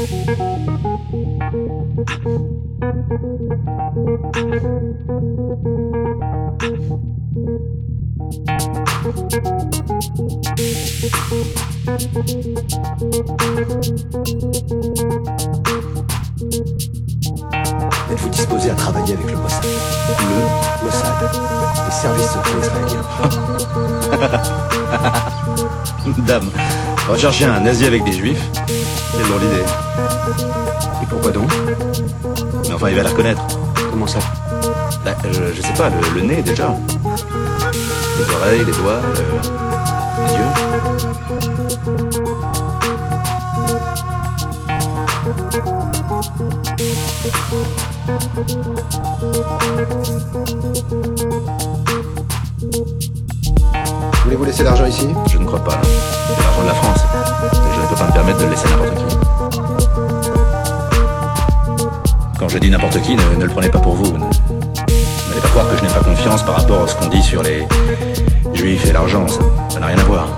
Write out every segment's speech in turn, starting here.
Êtes-vous disposé à travailler avec le Mossad Le Mossad, les services secrets israéliens. Dame, rechercher un nazi avec des juifs Quelle drôle d'idée. Et pourquoi donc? Mais enfin, il va la reconnaître. Comment ça? Bah, je, je sais pas, le, le nez déjà. Les oreilles, les doigts, le- les yeux. Voulez-vous laisser l'argent ici? Je ne crois pas. C'est l'argent de la France. Je ne peux pas me permettre de le laisser à n'importe qui. Quand je dis n'importe qui, ne, le prenez pas pour vous. N'allez pas croire que je n'ai pas confiance par rapport à ce qu'on dit sur les juifs et l'argent. Ça n'a rien à voir.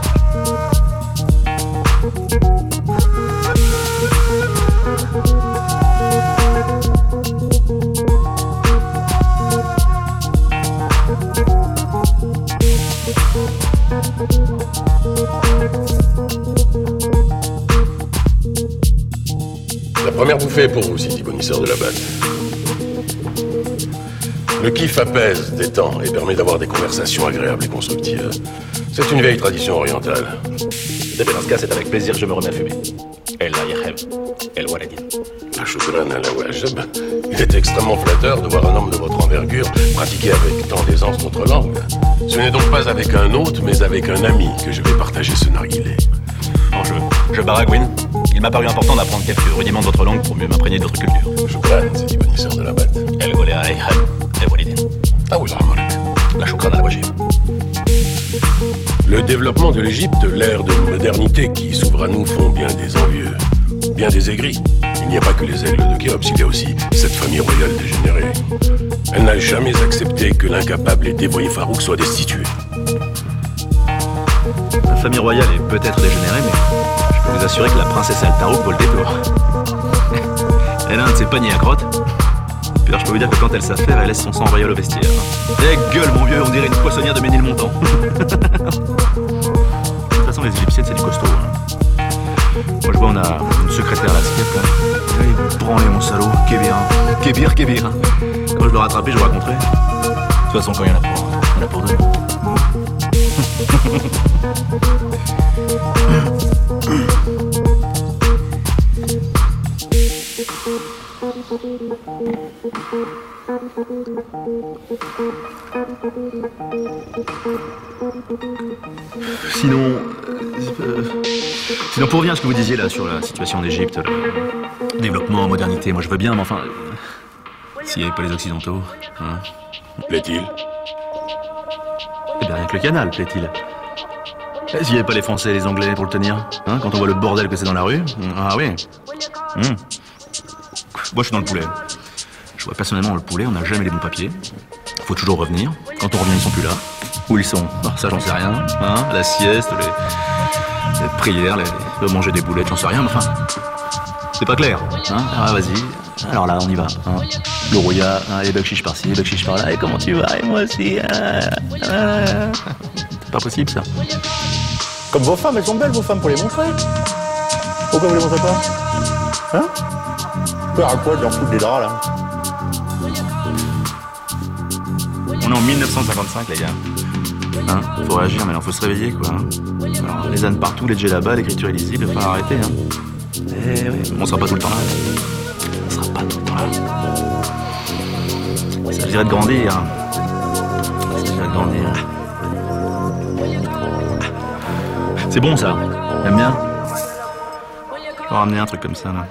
La première bouffée est pour vous, Sidi Bonisseur de la batte. Le kiff apaise, détend et permet d'avoir des conversations agréables et constructives. C'est une vieille tradition orientale. Dans ce cas, c'est avec plaisir que je me remets à fumer. El Yaheb, El Waladin. La shukran à la wajab. Il est extrêmement flatteur de voir un homme de votre envergure pratiquer avec tant d'aisance notre langue. Ce n'est donc pas avec un hôte, mais avec un ami que je vais partager ce narguilé. Je, baragouine. Il m'a paru important d'apprendre quelques rudiments de votre langue pour mieux m'imprégner de votre culture. Shukran, Sidi Bonisseur de la El Walidin. Ah oui, Ramarak. La choukran à la wajib. Le développement de l'Égypte, l'ère de modernité qui s'ouvre à nous font bien des envieux, bien des aigris. Il n'y a pas que les aigles de Khéops, il y a aussi cette famille royale dégénérée. Elle n'a jamais accepté que l'incapable et dévoyé Farouk soit destitué. La famille royale est peut-être dégénérée, mais vous assurer que la princesse Altarouk vaut le détour. Elle a un de ses paniers à alors, je peux vous dire que quand elle s'affaire, elle laisse son sang royal au vestiaire. Eh gueule, mon vieux, on dirait une poissonnière de Ménilmontant. de toute façon, les égyptiennes, c'est du costaud. hein. Moi, je vois, on a une secrétaire à la SCEP, là. Il branlé, mon salaud. Kébir, hein. Kébir, Kébir. hein. Quand je le rattraperai, je vous raconterai. De toute façon, quand il y en a pour, il y en a pour deux. Sinon, euh, sinon pour revenir à ce que vous disiez là sur la situation en Égypte, le développement, modernité, moi je veux bien, mais enfin, euh, s'il n'y avait pas les Occidentaux, hein, Plaît-il? Eh bien rien que le canal, plaît-il. Eh, S'il n'y avait pas les Français et les Anglais pour le tenir, hein, quand on voit le bordel que c'est dans la rue, ah oui. Hum. Moi je suis dans le poulet. Je vois personnellement le poulet, on n'a jamais les bons papiers. Faut toujours revenir. Quand on revient, ils sont plus là. Où ils sont? Ah, Ça, j'en sais rien. Hein la sieste, les, les prières, les, manger des boulettes, j'en sais rien. Mais enfin, c'est pas clair. Hein ah, vas-y. Alors là, on y va. Hein. Le rouillard, hein, les bugs par-ci, les bugs par-là. Et comment tu vas? Et moi aussi. ah. C'est pas possible, ça. Comme vos femmes, elles sont belles, vos femmes, pour les montrer. Pourquoi vous les montrez pas? Hein? Peur à quoi de leur foutre des draps, là On est en 1955, les gars. Hein Faut réagir, mais il faut se réveiller, quoi. Alors, les ânes partout, les là-bas, l'écriture illisible, il faut arrêter, hein. Eh oui, on sera pas tout le temps là. On sera pas tout le temps là. Il s'agirait de grandir. Il s'agirait de grandir. C'est bon, ça. J'aime bien? On va ramener un truc comme ça, là.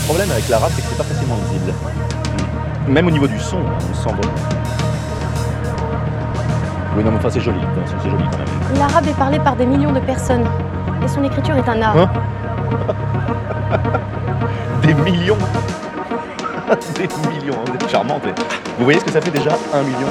Problème avec l'arabe, c'est que c'est pas facilement visible. Même au niveau du son, on sent bon. Oui, non, mais enfin, c'est joli. C'est joli quand même. L'arabe est parlé par des millions de personnes. Et son écriture est un art. Hein Des millions Des millions, vous êtes charmante. Vous voyez ce que ça fait déjà? Un million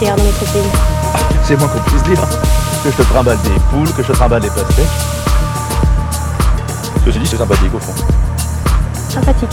poussière dans notre pays. C'est moins qu'on puisse dire. Que je te trimballe des poules, que je te trimballe des pastèques. Ceci dit, c'est sympathique au fond. Sympathique.